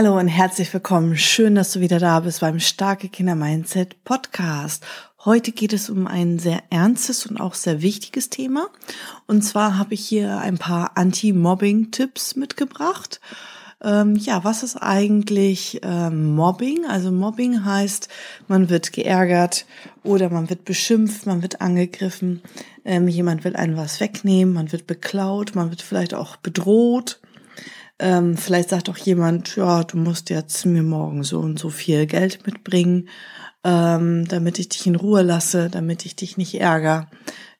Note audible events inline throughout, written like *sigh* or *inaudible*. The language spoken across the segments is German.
Hallo und herzlich willkommen. Schön, dass du wieder da bist beim Starke Kinder Mindset Podcast. Heute geht es um ein sehr ernstes und auch sehr wichtiges Thema. Und zwar habe ich hier ein paar Anti-Mobbing-Tipps mitgebracht. Ähm, ja, was ist eigentlich ähm, Mobbing? Also Mobbing heißt, man wird geärgert oder man wird beschimpft, man wird angegriffen, ähm, jemand will einem was wegnehmen, man wird beklaut, man wird vielleicht auch bedroht ähm, vielleicht sagt auch jemand, ja, du musst jetzt mir morgen so und so viel Geld mitbringen, ähm, damit ich dich in Ruhe lasse, damit ich dich nicht ärgere.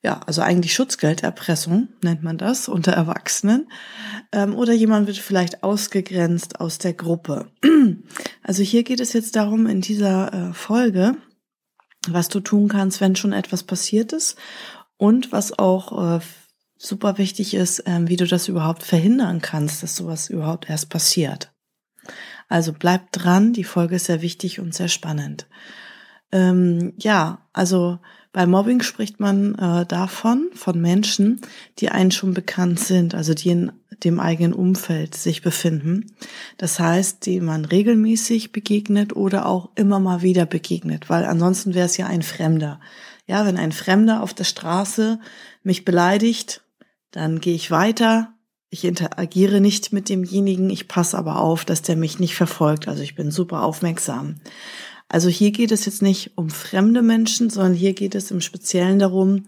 Ja, also eigentlich Schutzgelderpressung nennt man das unter Erwachsenen. Ähm, oder jemand wird vielleicht ausgegrenzt aus der Gruppe. *clears throat* Also hier geht es jetzt darum, in dieser äh, Folge, was du tun kannst, wenn schon etwas passiert ist und was auch äh, super wichtig ist, ähm, wie du das überhaupt verhindern kannst, dass sowas überhaupt erst passiert. Also bleib dran, die Folge ist sehr wichtig und sehr spannend. Ähm, ja, also bei Mobbing spricht man äh, davon, von Menschen, die einen schon bekannt sind, also die in dem eigenen Umfeld sich befinden. Das heißt, die man regelmäßig begegnet oder auch immer mal wieder begegnet, weil ansonsten wäre es ja ein Fremder. Ja, wenn ein Fremder auf der Straße mich beleidigt, dann gehe ich weiter. Ich interagiere nicht mit demjenigen, ich passe aber auf, dass der mich nicht verfolgt. Also ich bin super aufmerksam. Also hier geht es jetzt nicht um fremde Menschen, sondern hier geht es im Speziellen darum,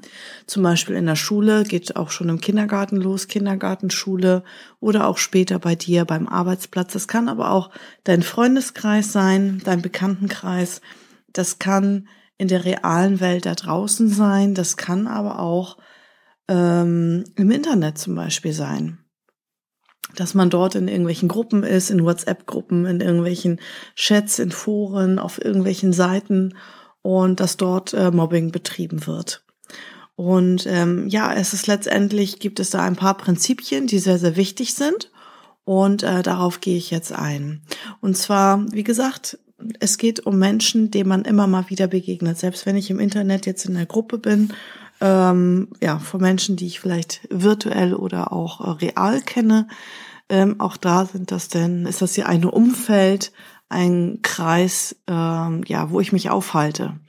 zum Beispiel in der Schule, geht auch schon im Kindergarten los, Kindergartenschule oder auch später bei dir beim Arbeitsplatz. Das kann aber auch dein Freundeskreis sein, dein Bekanntenkreis. Das kann in der realen Welt da draußen sein. Das kann aber auch ähm, im Internet zum Beispiel sein. Dass man dort in irgendwelchen Gruppen ist, in WhatsApp-Gruppen, in irgendwelchen Chats, in Foren, auf irgendwelchen Seiten und dass dort äh, Mobbing betrieben wird. Und ähm, ja, es ist letztendlich, gibt es da ein paar Prinzipien, die sehr, sehr wichtig sind. Und äh, darauf gehe ich jetzt ein. Und zwar, wie gesagt, es geht um Menschen, denen man immer mal wieder begegnet. Selbst wenn ich im Internet jetzt in der Gruppe bin ähm, ja, von Menschen, die ich vielleicht virtuell oder auch äh, real kenne. Ähm, auch da sind das denn, ist das hier ein Umfeld, ein Kreis, ähm, ja, wo ich mich aufhalte.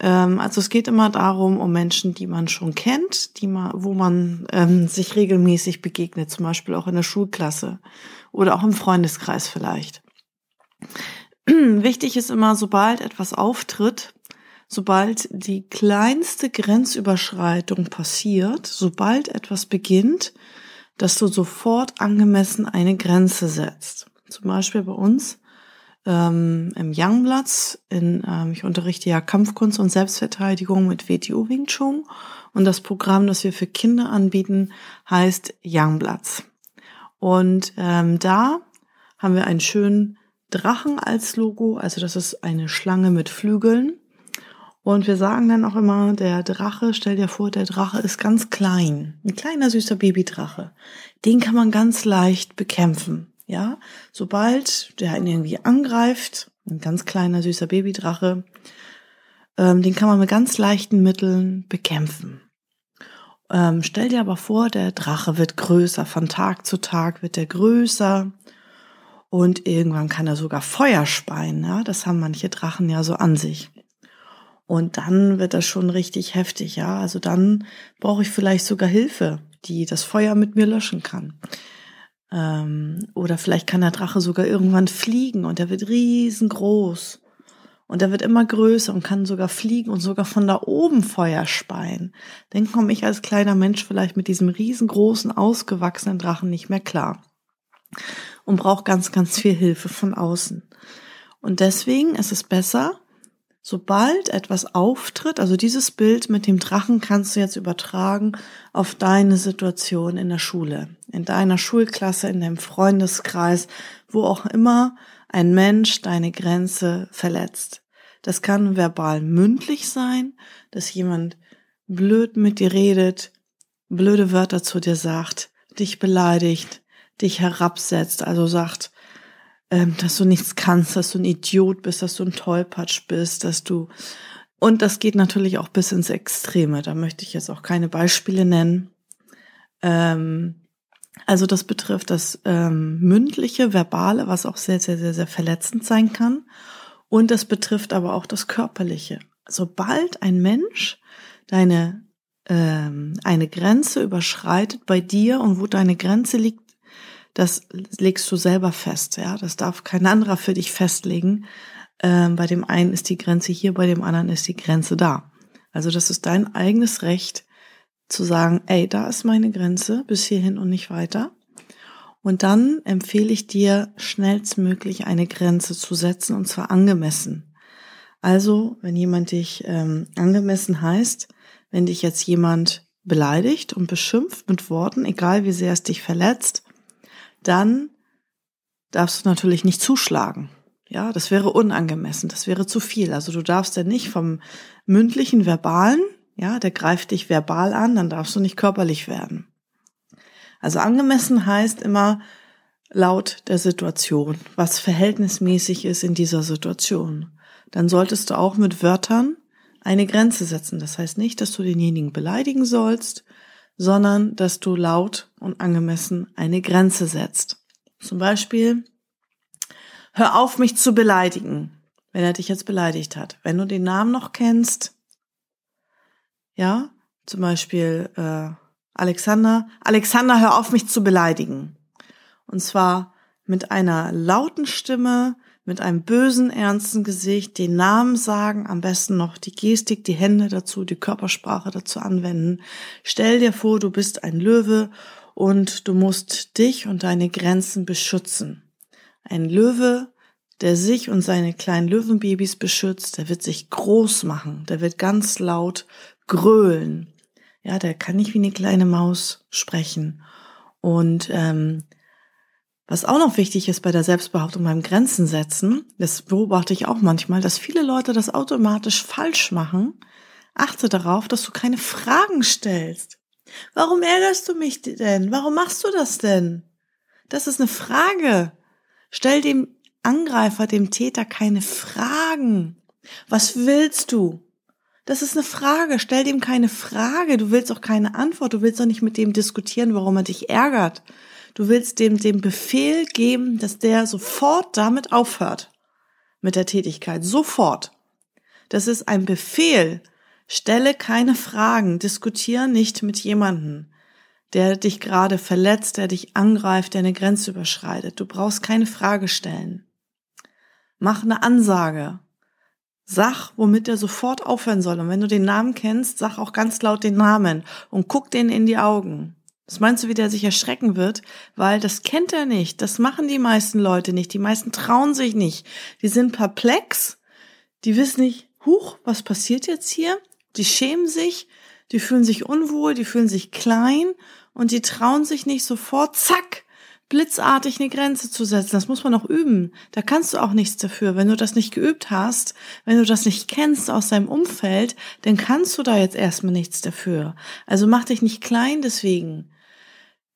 Ähm, also es geht immer darum, um Menschen, die man schon kennt, die man, wo man ähm, sich regelmäßig begegnet, zum Beispiel auch in der Schulklasse oder auch im Freundeskreis vielleicht. *clears throat* Wichtig ist immer, sobald etwas auftritt, sobald die kleinste Grenzüberschreitung passiert, sobald etwas beginnt, dass du sofort angemessen eine Grenze setzt. Zum Beispiel bei uns ähm, im Youngplatz. In, ähm, ich unterrichte ja Kampfkunst und Selbstverteidigung mit WTO Wing Chun und das Programm, das wir für Kinder anbieten, heißt Youngplatz. Und ähm, da haben wir einen schönen Drachen als Logo, also das ist eine Schlange mit Flügeln und wir sagen dann auch immer, der Drache, stell dir vor, der Drache ist ganz klein. Ein kleiner süßer Babydrache. Den kann man ganz leicht bekämpfen. Ja, sobald der einen irgendwie angreift, ein ganz kleiner süßer Babydrache, ähm, den kann man mit ganz leichten Mitteln bekämpfen. Ähm, stell dir aber vor, der Drache wird größer. Von Tag zu Tag wird er größer. Und irgendwann kann er sogar Feuer speien. Ja? Das haben manche Drachen ja so an sich. Und dann wird das schon richtig heftig, ja. Also dann brauche ich vielleicht sogar Hilfe, die das Feuer mit mir löschen kann. Ähm, oder vielleicht kann der Drache sogar irgendwann fliegen und er wird riesengroß. Und er wird immer größer und kann sogar fliegen und sogar von da oben Feuer speien. Dann komme ich als kleiner Mensch vielleicht mit diesem riesengroßen, ausgewachsenen Drachen nicht mehr klar. Und brauche ganz, ganz viel Hilfe von außen. Und deswegen ist es besser, sobald etwas auftritt, also dieses Bild mit dem Drachen kannst du jetzt übertragen auf deine Situation in der Schule, in deiner Schulklasse, in deinem Freundeskreis, wo auch immer ein Mensch deine Grenze verletzt. Das kann verbal mündlich sein, dass jemand blöd mit dir redet, blöde Wörter zu dir sagt, dich beleidigt, dich herabsetzt, also sagt, ähm, dass du nichts kannst, dass du ein Idiot bist, dass du ein Tollpatsch bist, dass du und das geht natürlich auch bis ins Extreme. Da möchte ich jetzt auch keine Beispiele nennen. Ähm, also das betrifft das ähm, mündliche, verbale, was auch sehr, sehr, sehr, sehr verletzend sein kann. Und das betrifft aber auch das körperliche. Sobald ein Mensch deine ähm, eine Grenze überschreitet bei dir und wo deine Grenze liegt, das legst du selber fest. Ja, das darf kein anderer für dich festlegen. Ähm, bei dem einen ist die Grenze hier, bei dem anderen ist die Grenze da. Also das ist dein eigenes Recht zu sagen, ey, da ist meine Grenze bis hierhin und nicht weiter. Und dann empfehle ich dir schnellstmöglich eine Grenze zu setzen und zwar angemessen. Also, wenn jemand dich ähm, angemessen heißt, wenn dich jetzt jemand beleidigt und beschimpft mit Worten, egal wie sehr es dich verletzt, dann darfst du natürlich nicht zuschlagen. Ja, das wäre unangemessen, das wäre zu viel. Also du darfst ja nicht vom mündlichen, verbalen, ja, der greift dich verbal an, dann darfst du nicht körperlich werden. Also angemessen heißt immer laut der Situation, was verhältnismäßig ist in dieser Situation. Dann solltest du auch mit Wörtern eine Grenze setzen. Das heißt nicht, dass du denjenigen beleidigen sollst, sondern dass du laut und angemessen eine Grenze setzt. Zum Beispiel, hör auf, mich zu beleidigen, wenn er dich jetzt beleidigt hat. Wenn du den Namen noch kennst, ja, zum Beispiel äh, Alexander, Alexander, hör auf, mich zu beleidigen. Und zwar mit einer lauten Stimme, mit einem bösen, ernsten Gesicht den Namen sagen, am besten noch die Gestik, die Hände dazu, die Körpersprache dazu anwenden. Stell dir vor, du bist ein Löwe und du musst dich und deine Grenzen beschützen. Ein Löwe, der sich und seine kleinen Löwenbabys beschützt, der wird sich groß machen, der wird ganz laut grölen. Ja, der kann nicht wie eine kleine Maus sprechen. Und ähm, was auch noch wichtig ist bei der Selbstbehauptung beim Grenzen setzen, das beobachte ich auch manchmal, dass viele Leute das automatisch falsch machen. Achte darauf, dass du keine Fragen stellst. Warum ärgerst du mich denn? Warum machst du das denn? Das ist eine Frage. Stell dem Angreifer, dem Täter keine Fragen. Was willst du? Das ist eine Frage. Stell dem keine Frage. Du willst auch keine Antwort. Du willst auch nicht mit dem diskutieren, warum er dich ärgert. Du willst dem den Befehl geben, dass der sofort damit aufhört. Mit der Tätigkeit. Sofort. Das ist ein Befehl. Stelle keine Fragen. Diskutiere nicht mit jemandem, der dich gerade verletzt, der dich angreift, der eine Grenze überschreitet. Du brauchst keine Frage stellen. Mach eine Ansage. Sag, womit er sofort aufhören soll. Und wenn du den Namen kennst, sag auch ganz laut den Namen und guck den in die Augen. Was meinst du, wie der sich erschrecken wird? Weil das kennt er nicht. Das machen die meisten Leute nicht. Die meisten trauen sich nicht. Die sind perplex. Die wissen nicht, huch, was passiert jetzt hier? Die schämen sich. Die fühlen sich unwohl. Die fühlen sich klein. Und die trauen sich nicht sofort, zack, blitzartig eine Grenze zu setzen. Das muss man auch üben. Da kannst du auch nichts dafür. Wenn du das nicht geübt hast, wenn du das nicht kennst aus deinem Umfeld, dann kannst du da jetzt erstmal nichts dafür. Also mach dich nicht klein deswegen.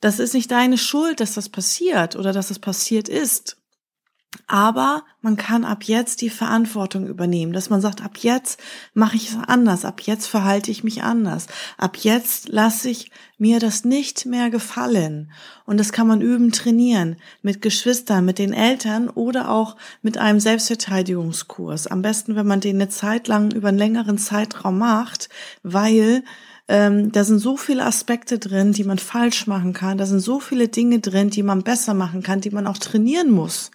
Das ist nicht deine Schuld, dass das passiert oder dass es passiert ist. Aber man kann ab jetzt die Verantwortung übernehmen, dass man sagt, ab jetzt mache ich es anders, ab jetzt verhalte ich mich anders, ab jetzt lasse ich mir das nicht mehr gefallen. Und das kann man üben, trainieren, mit Geschwistern, mit den Eltern oder auch mit einem Selbstverteidigungskurs. Am besten, wenn man den eine Zeit lang über einen längeren Zeitraum macht, weil ähm, da sind so viele Aspekte drin, die man falsch machen kann. Da sind so viele Dinge drin, die man besser machen kann, die man auch trainieren muss.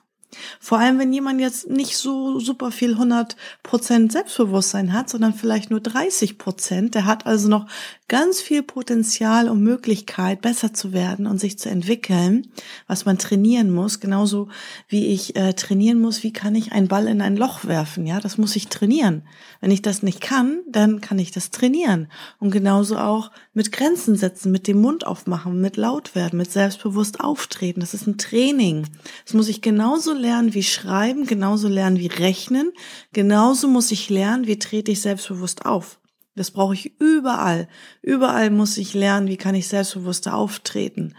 Vor allem, wenn jemand jetzt nicht so super viel 100 Prozent Selbstbewusstsein hat, sondern vielleicht nur 30 Prozent. Der hat also noch ganz viel Potenzial und Möglichkeit, besser zu werden und sich zu entwickeln, was man trainieren muss. Genauso wie ich äh, trainieren muss, wie kann ich einen Ball in ein Loch werfen? Ja, das muss ich trainieren. Wenn ich das nicht kann, dann kann ich das trainieren. Und genauso auch mit Grenzen setzen, mit dem Mund aufmachen, mit laut werden, mit selbstbewusst auftreten. Das ist ein Training. Das muss ich genauso lernen wie schreiben, genauso lernen wie rechnen, genauso muss ich lernen, wie trete ich selbstbewusst auf. Das brauche ich überall. Überall muss ich lernen, wie kann ich selbstbewusster auftreten.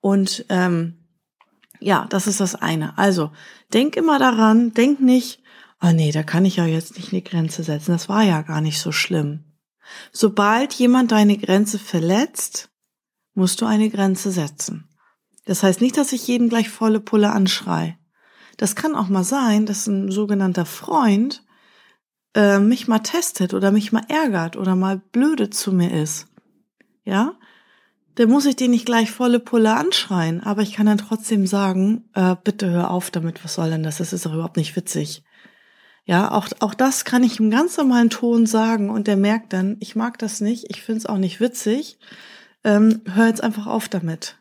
Und ähm, ja, das ist das eine. Also denk immer daran, denk nicht, oh nee, da kann ich ja jetzt nicht eine Grenze setzen. Das war ja gar nicht so schlimm. Sobald jemand deine Grenze verletzt, musst du eine Grenze setzen. Das heißt nicht, dass ich jeden gleich volle Pulle anschrei. Das kann auch mal sein, dass ein sogenannter Freund äh, mich mal testet oder mich mal ärgert oder mal blöde zu mir ist. Ja, dann muss ich den nicht gleich volle Pulle anschreien, aber ich kann dann trotzdem sagen, äh, bitte hör auf damit, was soll denn das? Das ist doch überhaupt nicht witzig. Ja, auch, auch das kann ich im ganz normalen Ton sagen und der merkt dann, ich mag das nicht, ich finde es auch nicht witzig, ähm, hör jetzt einfach auf damit.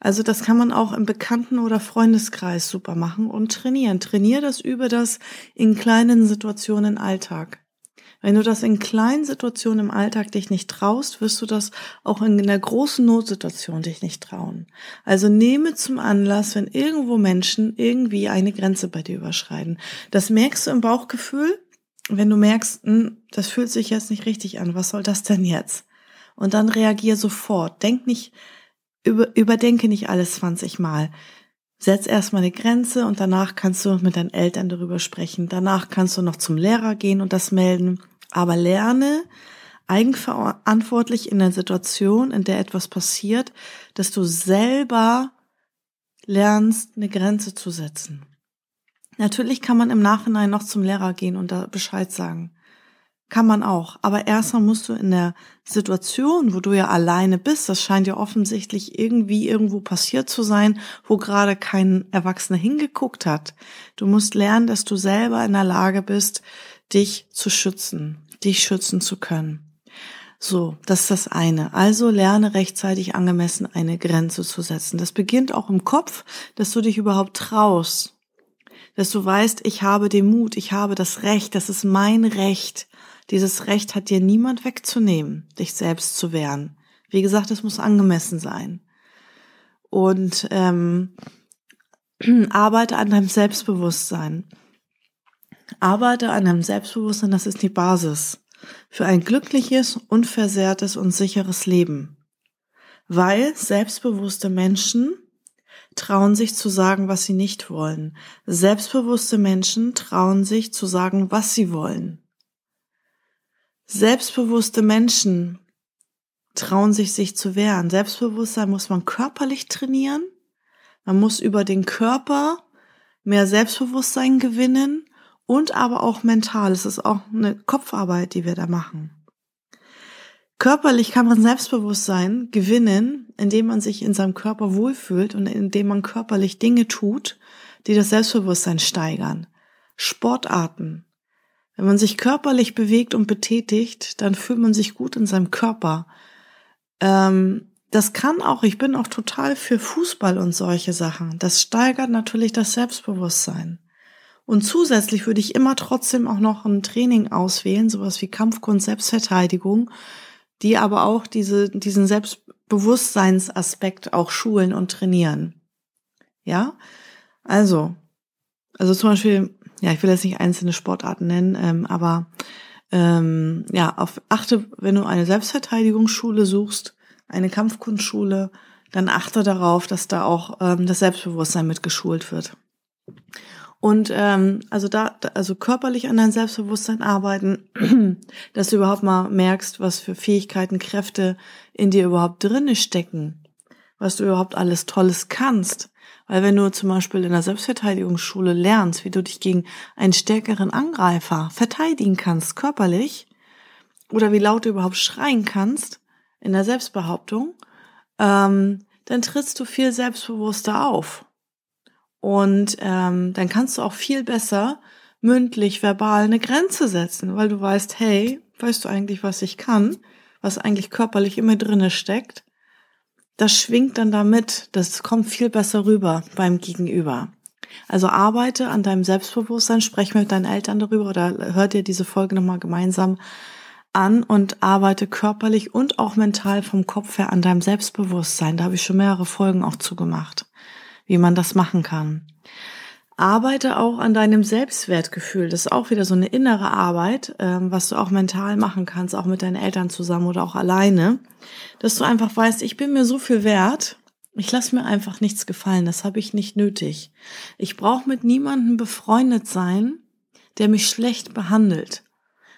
Also das kann man auch im Bekannten- oder Freundeskreis super machen und trainieren. Trainier das über das in kleinen Situationen im Alltag. Wenn du das in kleinen Situationen im Alltag dich nicht traust, wirst du das auch in der großen Notsituation dich nicht trauen. Also nehme zum Anlass, wenn irgendwo Menschen irgendwie eine Grenze bei dir überschreiten. Das merkst du im Bauchgefühl, wenn du merkst, hm, das fühlt sich jetzt nicht richtig an, was soll das denn jetzt? Und dann reagier sofort. Denk nicht, über, überdenke nicht alles 20 Mal. Setz erstmal eine Grenze und danach kannst du mit deinen Eltern darüber sprechen. Danach kannst du noch zum Lehrer gehen und das melden. Aber lerne eigenverantwortlich in der Situation, in der etwas passiert, dass du selber lernst, eine Grenze zu setzen. Natürlich kann man im Nachhinein noch zum Lehrer gehen und da Bescheid sagen. Kann man auch. Aber erstmal musst du in der Situation, wo du ja alleine bist, das scheint ja offensichtlich irgendwie irgendwo passiert zu sein, wo gerade kein Erwachsener hingeguckt hat. Du musst lernen, dass du selber in der Lage bist, dich zu schützen, dich schützen zu können. So, das ist das eine. Also lerne rechtzeitig angemessen eine Grenze zu setzen. Das beginnt auch im Kopf, dass du dich überhaupt traust. Dass du weißt, ich habe den Mut, ich habe das Recht, das ist mein Recht, dieses Recht hat dir niemand wegzunehmen, dich selbst zu wehren. Wie gesagt, es muss angemessen sein. Und ähm, *clears throat* arbeite an deinem Selbstbewusstsein. Arbeite an deinem Selbstbewusstsein, das ist die Basis für ein glückliches, unversehrtes und sicheres Leben. Weil selbstbewusste Menschen trauen sich zu sagen, was sie nicht wollen. Selbstbewusste Menschen trauen sich zu sagen, was sie wollen. Selbstbewusste Menschen trauen sich, sich zu wehren. Selbstbewusstsein muss man körperlich trainieren. Man muss über den Körper mehr Selbstbewusstsein gewinnen und aber auch mental. Es ist auch eine Kopfarbeit, die wir da machen. Körperlich kann man Selbstbewusstsein gewinnen, indem man sich in seinem Körper wohlfühlt und indem man körperlich Dinge tut, die das Selbstbewusstsein steigern. Sportarten, wenn man sich körperlich bewegt und betätigt, dann fühlt man sich gut in seinem Körper. Ähm, das kann auch, ich bin auch total für Fußball und solche Sachen. Das steigert natürlich das Selbstbewusstsein. Und zusätzlich würde ich immer trotzdem auch noch ein Training auswählen, sowas wie Kampfkunst, Selbstverteidigung, die aber auch diese, diesen Selbstbewusstseinsaspekt auch schulen und trainieren. Ja? Also, also zum Beispiel ja, ich will jetzt nicht einzelne Sportarten nennen, ähm, aber ähm, ja, auf achte, wenn du eine Selbstverteidigungsschule suchst, eine Kampfkunstschule, dann achte darauf, dass da auch ähm, das Selbstbewusstsein mit geschult wird. Und ähm, also da, also körperlich an dein Selbstbewusstsein arbeiten, *clears throat* dass du überhaupt mal merkst, was für Fähigkeiten, Kräfte in dir überhaupt drinne stecken, was du überhaupt alles Tolles kannst. Weil wenn du zum Beispiel in der Selbstverteidigungsschule lernst, wie du dich gegen einen stärkeren Angreifer verteidigen kannst, körperlich, oder wie laut du überhaupt schreien kannst in der Selbstbehauptung, ähm, dann trittst du viel selbstbewusster auf. Und ähm, dann kannst du auch viel besser mündlich, verbal eine Grenze setzen, weil du weißt, hey, weißt du eigentlich, was ich kann, was eigentlich körperlich immer drinne steckt? Das schwingt dann damit, das kommt viel besser rüber beim Gegenüber. Also arbeite an deinem Selbstbewusstsein, sprech mit deinen Eltern darüber oder hör dir diese Folge nochmal gemeinsam an und arbeite körperlich und auch mental vom Kopf her an deinem Selbstbewusstsein. Da habe ich schon mehrere Folgen auch zugemacht, wie man das machen kann. Arbeite auch an deinem Selbstwertgefühl. Das ist auch wieder so eine innere Arbeit, ähm, was du auch mental machen kannst, auch mit deinen Eltern zusammen oder auch alleine, dass du einfach weißt, ich bin mir so viel wert. Ich lasse mir einfach nichts gefallen. Das habe ich nicht nötig. Ich brauche mit niemandem befreundet sein, der mich schlecht behandelt.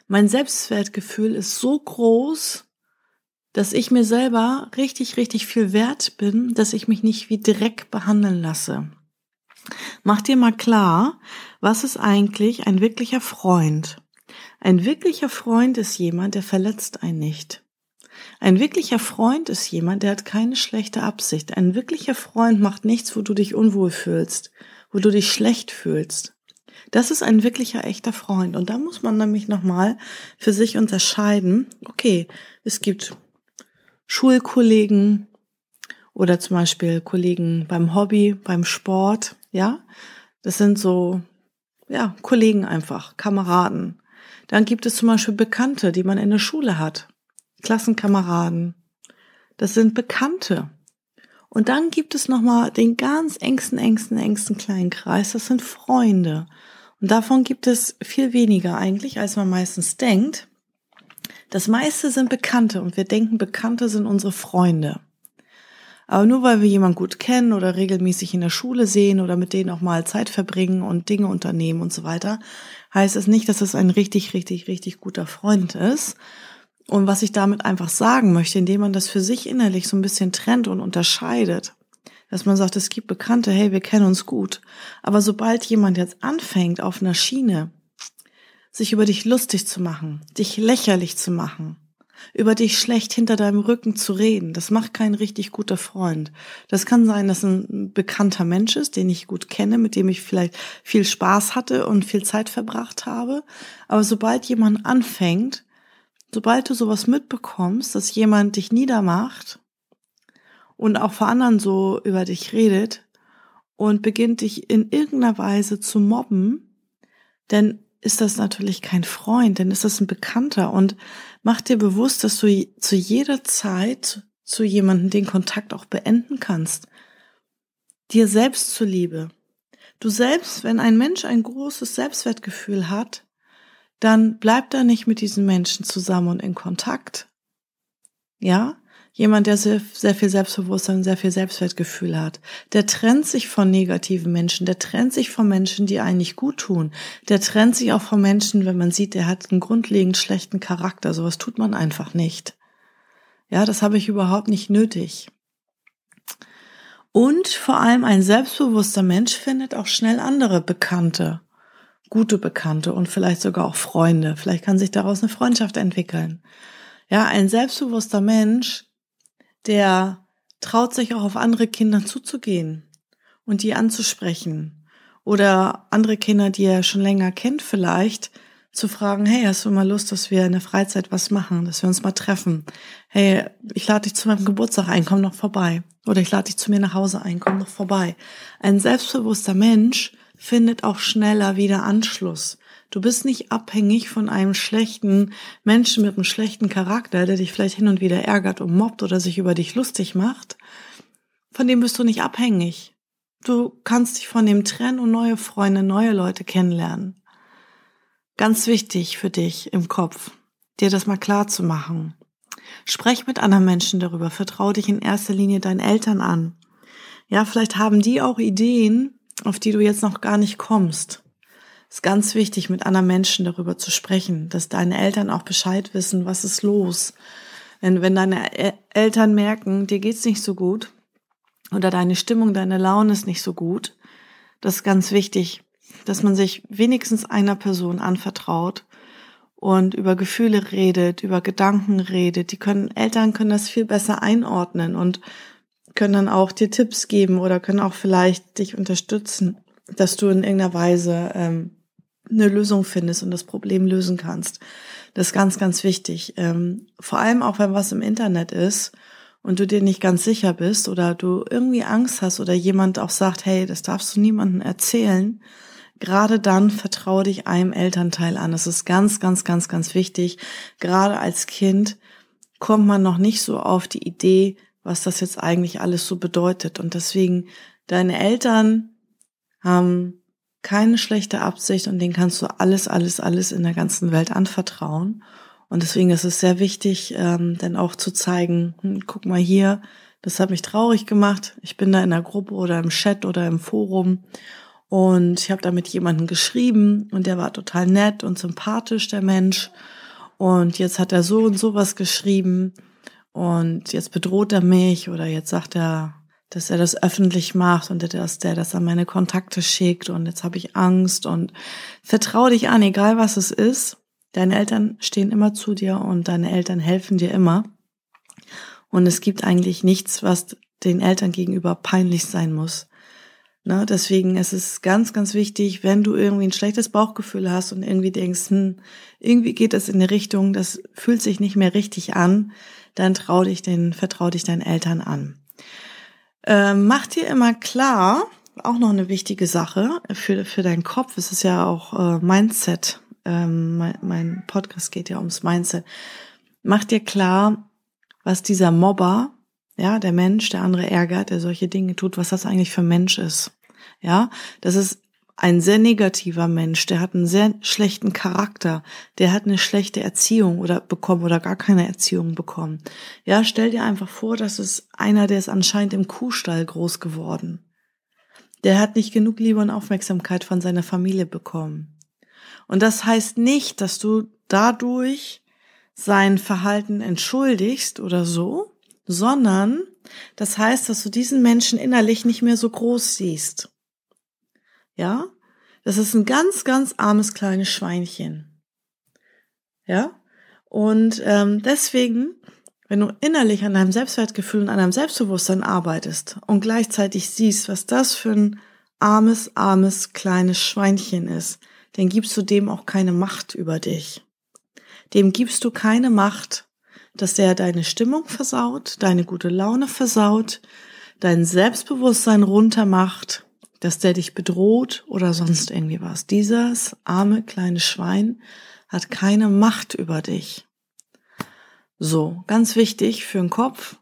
Mein Selbstwertgefühl ist so groß, dass ich mir selber richtig, richtig viel wert bin, dass ich mich nicht wie Dreck behandeln lasse. Mach dir mal klar, was ist eigentlich ein wirklicher Freund? Ein wirklicher Freund ist jemand, der verletzt einen nicht. Ein wirklicher Freund ist jemand, der hat keine schlechte Absicht. Ein wirklicher Freund macht nichts, wo du dich unwohl fühlst, wo du dich schlecht fühlst. Das ist ein wirklicher echter Freund. Und da muss man nämlich nochmal für sich unterscheiden. Okay, es gibt Schulkollegen oder zum Beispiel Kollegen beim Hobby, beim Sport. Ja, das sind so, ja, Kollegen einfach, Kameraden. Dann gibt es zum Beispiel Bekannte, die man in der Schule hat. Klassenkameraden. Das sind Bekannte. Und dann gibt es nochmal den ganz engsten, engsten, engsten kleinen Kreis. Das sind Freunde. Und davon gibt es viel weniger eigentlich, als man meistens denkt. Das meiste sind Bekannte und wir denken, Bekannte sind unsere Freunde. Aber nur weil wir jemanden gut kennen oder regelmäßig in der Schule sehen oder mit denen auch mal Zeit verbringen und Dinge unternehmen und so weiter, heißt es nicht, dass es ein richtig, richtig, richtig guter Freund ist. Und was ich damit einfach sagen möchte, indem man das für sich innerlich so ein bisschen trennt und unterscheidet, dass man sagt, es gibt Bekannte, hey, wir kennen uns gut. Aber sobald jemand jetzt anfängt, auf einer Schiene sich über dich lustig zu machen, dich lächerlich zu machen, über dich schlecht hinter deinem Rücken zu reden. Das macht kein richtig guter Freund. Das kann sein, dass ein bekannter Mensch ist, den ich gut kenne, mit dem ich vielleicht viel Spaß hatte und viel Zeit verbracht habe. Aber sobald jemand anfängt, sobald du sowas mitbekommst, dass jemand dich niedermacht und auch vor anderen so über dich redet und beginnt dich in irgendeiner Weise zu mobben, denn ist das natürlich kein Freund, denn ist das ein Bekannter und mach dir bewusst, dass du zu jeder Zeit zu jemandem den Kontakt auch beenden kannst. Dir selbst zuliebe. Du selbst, wenn ein Mensch ein großes Selbstwertgefühl hat, dann bleib da nicht mit diesen Menschen zusammen und in Kontakt. Ja? Jemand, der sehr, sehr viel Selbstbewusstsein, sehr viel Selbstwertgefühl hat, der trennt sich von negativen Menschen, der trennt sich von Menschen, die eigentlich gut tun, der trennt sich auch von Menschen, wenn man sieht, der hat einen grundlegend schlechten Charakter. Sowas tut man einfach nicht. Ja, das habe ich überhaupt nicht nötig. Und vor allem ein selbstbewusster Mensch findet auch schnell andere Bekannte, gute Bekannte und vielleicht sogar auch Freunde. Vielleicht kann sich daraus eine Freundschaft entwickeln. Ja, ein selbstbewusster Mensch der traut sich auch auf andere Kinder zuzugehen und die anzusprechen. Oder andere Kinder, die er schon länger kennt vielleicht, zu fragen, hey, hast du mal Lust, dass wir in der Freizeit was machen, dass wir uns mal treffen? Hey, ich lade dich zu meinem Geburtstag ein, komm noch vorbei. Oder ich lade dich zu mir nach Hause ein, komm noch vorbei. Ein selbstbewusster Mensch findet auch schneller wieder Anschluss. Du bist nicht abhängig von einem schlechten Menschen mit einem schlechten Charakter, der dich vielleicht hin und wieder ärgert und mobbt oder sich über dich lustig macht. Von dem bist du nicht abhängig. Du kannst dich von dem trennen und neue Freunde, neue Leute kennenlernen. Ganz wichtig für dich im Kopf, dir das mal klar zu machen. Sprech mit anderen Menschen darüber. Vertrau dich in erster Linie deinen Eltern an. Ja, vielleicht haben die auch Ideen, auf die du jetzt noch gar nicht kommst ist ganz wichtig, mit anderen Menschen darüber zu sprechen, dass deine Eltern auch Bescheid wissen, was ist los. Wenn, wenn deine Eltern merken, dir geht's nicht so gut oder deine Stimmung, deine Laune ist nicht so gut, das ist ganz wichtig, dass man sich wenigstens einer Person anvertraut und über Gefühle redet, über Gedanken redet. Die können, Eltern können das viel besser einordnen und können dann auch dir Tipps geben oder können auch vielleicht dich unterstützen, dass du in irgendeiner Weise ähm, eine Lösung findest und das Problem lösen kannst. Das ist ganz, ganz wichtig. Ähm, vor allem auch, wenn was im Internet ist und du dir nicht ganz sicher bist oder du irgendwie Angst hast oder jemand auch sagt, hey, das darfst du niemandem erzählen. Gerade dann vertraue dich einem Elternteil an. Das ist ganz, ganz, ganz, ganz wichtig. Gerade als Kind kommt man noch nicht so auf die Idee, was das jetzt eigentlich alles so bedeutet. Und deswegen, deine Eltern haben keine schlechte Absicht und denen kannst du alles, alles, alles in der ganzen Welt anvertrauen. Und deswegen ist es sehr wichtig, ähm, dann auch zu zeigen, hm, guck mal hier, das hat mich traurig gemacht. Ich bin da in der Gruppe oder im Chat oder im Forum und ich habe da mit jemandem geschrieben und der war total nett und sympathisch, der Mensch. Und jetzt hat er so und so was geschrieben und jetzt bedroht er mich oder jetzt sagt er, dass er das öffentlich macht und dass der das an meine Kontakte schickt und jetzt habe ich Angst und vertraue dich an, egal was es ist. Deine Eltern stehen immer zu dir und deine Eltern helfen dir immer. Und es gibt eigentlich nichts, was den Eltern gegenüber peinlich sein muss. Ne? Deswegen ist es ganz, ganz wichtig, wenn du irgendwie ein schlechtes Bauchgefühl hast und irgendwie denkst, hm, irgendwie geht das in eine Richtung, das fühlt sich nicht mehr richtig an, dann trau dich den, vertrau dich deinen Eltern an. Ähm, mach dir immer klar, auch noch eine wichtige Sache für, für deinen Kopf, es ist ja auch äh, Mindset, ähm, mein, mein Podcast geht ja ums Mindset. Mach dir klar, was dieser Mobber, ja, der Mensch, der andere ärgert, der solche Dinge tut, was das eigentlich für ein Mensch ist. Ja, das ist ein sehr negativer Mensch, der hat einen sehr schlechten Charakter, der hat eine schlechte Erziehung oder bekommen oder gar keine Erziehung bekommen. Ja, stell dir einfach vor, dass es einer, der ist anscheinend im Kuhstall groß geworden. Der hat nicht genug Liebe und Aufmerksamkeit von seiner Familie bekommen. Und das heißt nicht, dass du dadurch sein Verhalten entschuldigst oder so, sondern das heißt, dass du diesen Menschen innerlich nicht mehr so groß siehst. Ja, das ist ein ganz, ganz armes kleines Schweinchen. Ja, und ähm, deswegen, wenn du innerlich an deinem Selbstwertgefühl und an deinem Selbstbewusstsein arbeitest und gleichzeitig siehst, was das für ein armes, armes kleines Schweinchen ist, dann gibst du dem auch keine Macht über dich. Dem gibst du keine Macht, dass der deine Stimmung versaut, deine gute Laune versaut, dein Selbstbewusstsein runtermacht dass der dich bedroht oder sonst irgendwie was. Dieses arme kleine Schwein hat keine Macht über dich. So, ganz wichtig für den Kopf,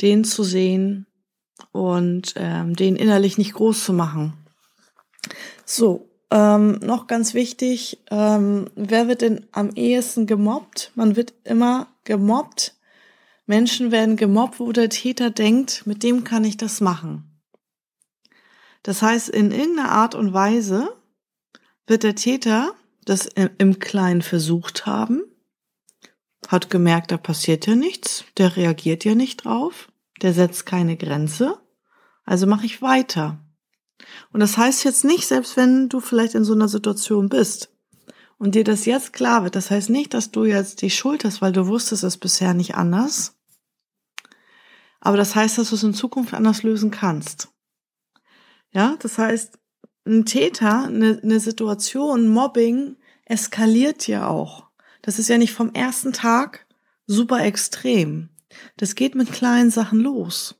den zu sehen und ähm, den innerlich nicht groß zu machen. So, ähm, noch ganz wichtig, ähm, wer wird denn am ehesten gemobbt? Man wird immer gemobbt. Menschen werden gemobbt, wo der Täter denkt, mit dem kann ich das machen. Das heißt, in irgendeiner Art und Weise wird der Täter das im Kleinen versucht haben, hat gemerkt, da passiert ja nichts, der reagiert ja nicht drauf, der setzt keine Grenze, also mache ich weiter. Und das heißt jetzt nicht, selbst wenn du vielleicht in so einer Situation bist und dir das jetzt klar wird, das heißt nicht, dass du jetzt die Schuld hast, weil du wusstest es bisher nicht anders, aber das heißt, dass du es in Zukunft anders lösen kannst. Ja, das heißt, ein Täter, eine, eine Situation, Mobbing eskaliert ja auch. Das ist ja nicht vom ersten Tag super extrem. Das geht mit kleinen Sachen los.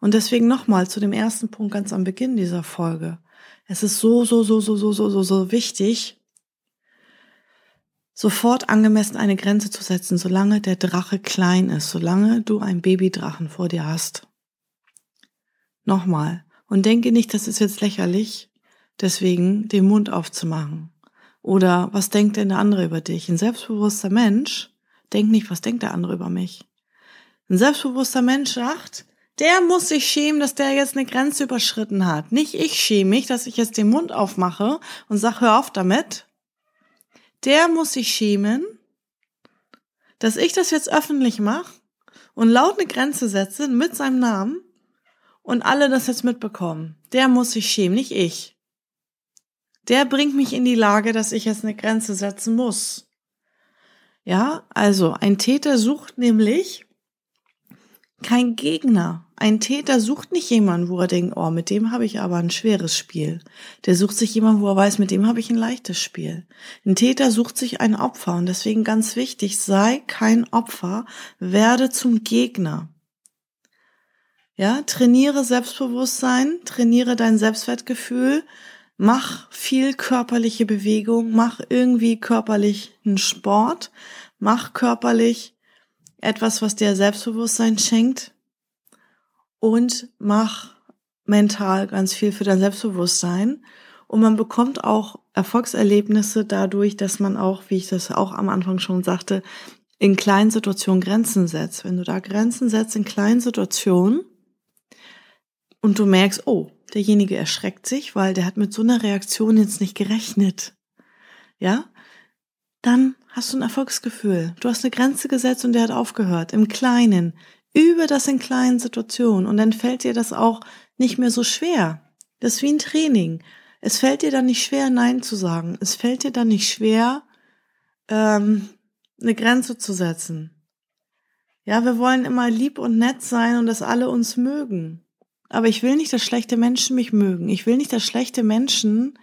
Und deswegen nochmal zu dem ersten Punkt ganz am Beginn dieser Folge. Es ist so, so, so, so, so, so, so, so wichtig, sofort angemessen eine Grenze zu setzen, solange der Drache klein ist, solange du einen Babydrachen vor dir hast. Nochmal, und denke nicht, das ist jetzt lächerlich, deswegen den Mund aufzumachen. Oder was denkt denn der andere über dich? Ein selbstbewusster Mensch denkt nicht, was denkt der andere über mich? Ein selbstbewusster Mensch sagt, der muss sich schämen, dass der jetzt eine Grenze überschritten hat. Nicht ich schäme mich, dass ich jetzt den Mund aufmache und sag, hör auf damit. Der muss sich schämen, dass ich das jetzt öffentlich mache und laut eine Grenze setze mit seinem Namen und alle das jetzt mitbekommen. Der muss sich schämen, nicht ich. Der bringt mich in die Lage, dass ich jetzt eine Grenze setzen muss. Ja, also ein Täter sucht nämlich kein Gegner. Ein Täter sucht nicht jemanden, wo er denkt, oh, mit dem habe ich aber ein schweres Spiel. Der sucht sich jemanden, wo er weiß, mit dem habe ich ein leichtes Spiel. Ein Täter sucht sich ein Opfer und deswegen ganz wichtig, sei kein Opfer, werde zum Gegner. Ja, trainiere Selbstbewusstsein, trainiere dein Selbstwertgefühl, mach viel körperliche Bewegung, mach irgendwie körperlich einen Sport, mach körperlich etwas, was dir Selbstbewusstsein schenkt und mach mental ganz viel für dein Selbstbewusstsein. Und man bekommt auch Erfolgserlebnisse dadurch, dass man auch, wie ich das auch am Anfang schon sagte, in kleinen Situationen Grenzen setzt. Wenn du da Grenzen setzt in kleinen Situationen und du merkst, oh, derjenige erschreckt sich, weil der hat mit so einer Reaktion jetzt nicht gerechnet. Ja? Dann hast du ein Erfolgsgefühl. Du hast eine Grenze gesetzt und der hat aufgehört. Im Kleinen. Übe das in kleinen Situationen und dann fällt dir das auch nicht mehr so schwer. Das ist wie ein Training. Es fällt dir dann nicht schwer, Nein zu sagen. Es fällt dir dann nicht schwer, ähm, eine Grenze zu setzen. Ja, wir wollen immer lieb und nett sein und dass alle uns mögen. Aber ich will nicht, dass schlechte Menschen mich mögen. Ich will nicht, dass schlechte Menschen,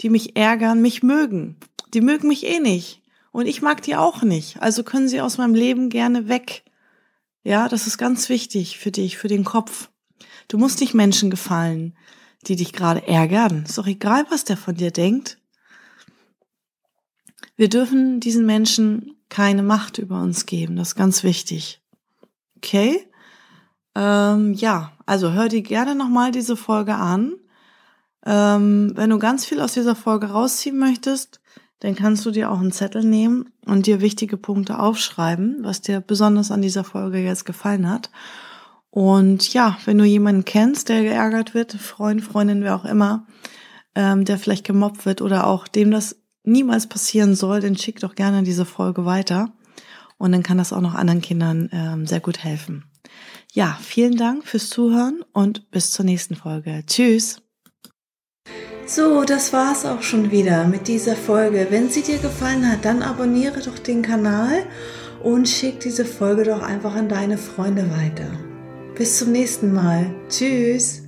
die mich ärgern, mich mögen. Die mögen mich eh nicht. Und ich mag die auch nicht. Also können sie aus meinem Leben gerne weg. Ja, das ist ganz wichtig für dich, für den Kopf. Du musst nicht Menschen gefallen, die dich gerade ärgern. Ist doch egal, was der von dir denkt. Wir dürfen diesen Menschen keine Macht über uns geben. Das ist ganz wichtig. Okay? Ähm, ja, also hör dir gerne nochmal diese Folge an. Ähm, wenn du ganz viel aus dieser Folge rausziehen möchtest, dann kannst du dir auch einen Zettel nehmen und dir wichtige Punkte aufschreiben, was dir besonders an dieser Folge jetzt gefallen hat. Und ja, wenn du jemanden kennst, der geärgert wird, Freund, Freundin, wer auch immer, ähm, der vielleicht gemobbt wird oder auch dem das niemals passieren soll, dann schick doch gerne diese Folge weiter. Und dann kann das auch noch anderen Kindern ähm, sehr gut helfen. Ja, vielen Dank fürs Zuhören und bis zur nächsten Folge. Tschüss. So, das war's auch schon wieder mit dieser Folge. Wenn sie dir gefallen hat, dann abonniere doch den Kanal und schick diese Folge doch einfach an deine Freunde weiter. Bis zum nächsten Mal. Tschüss.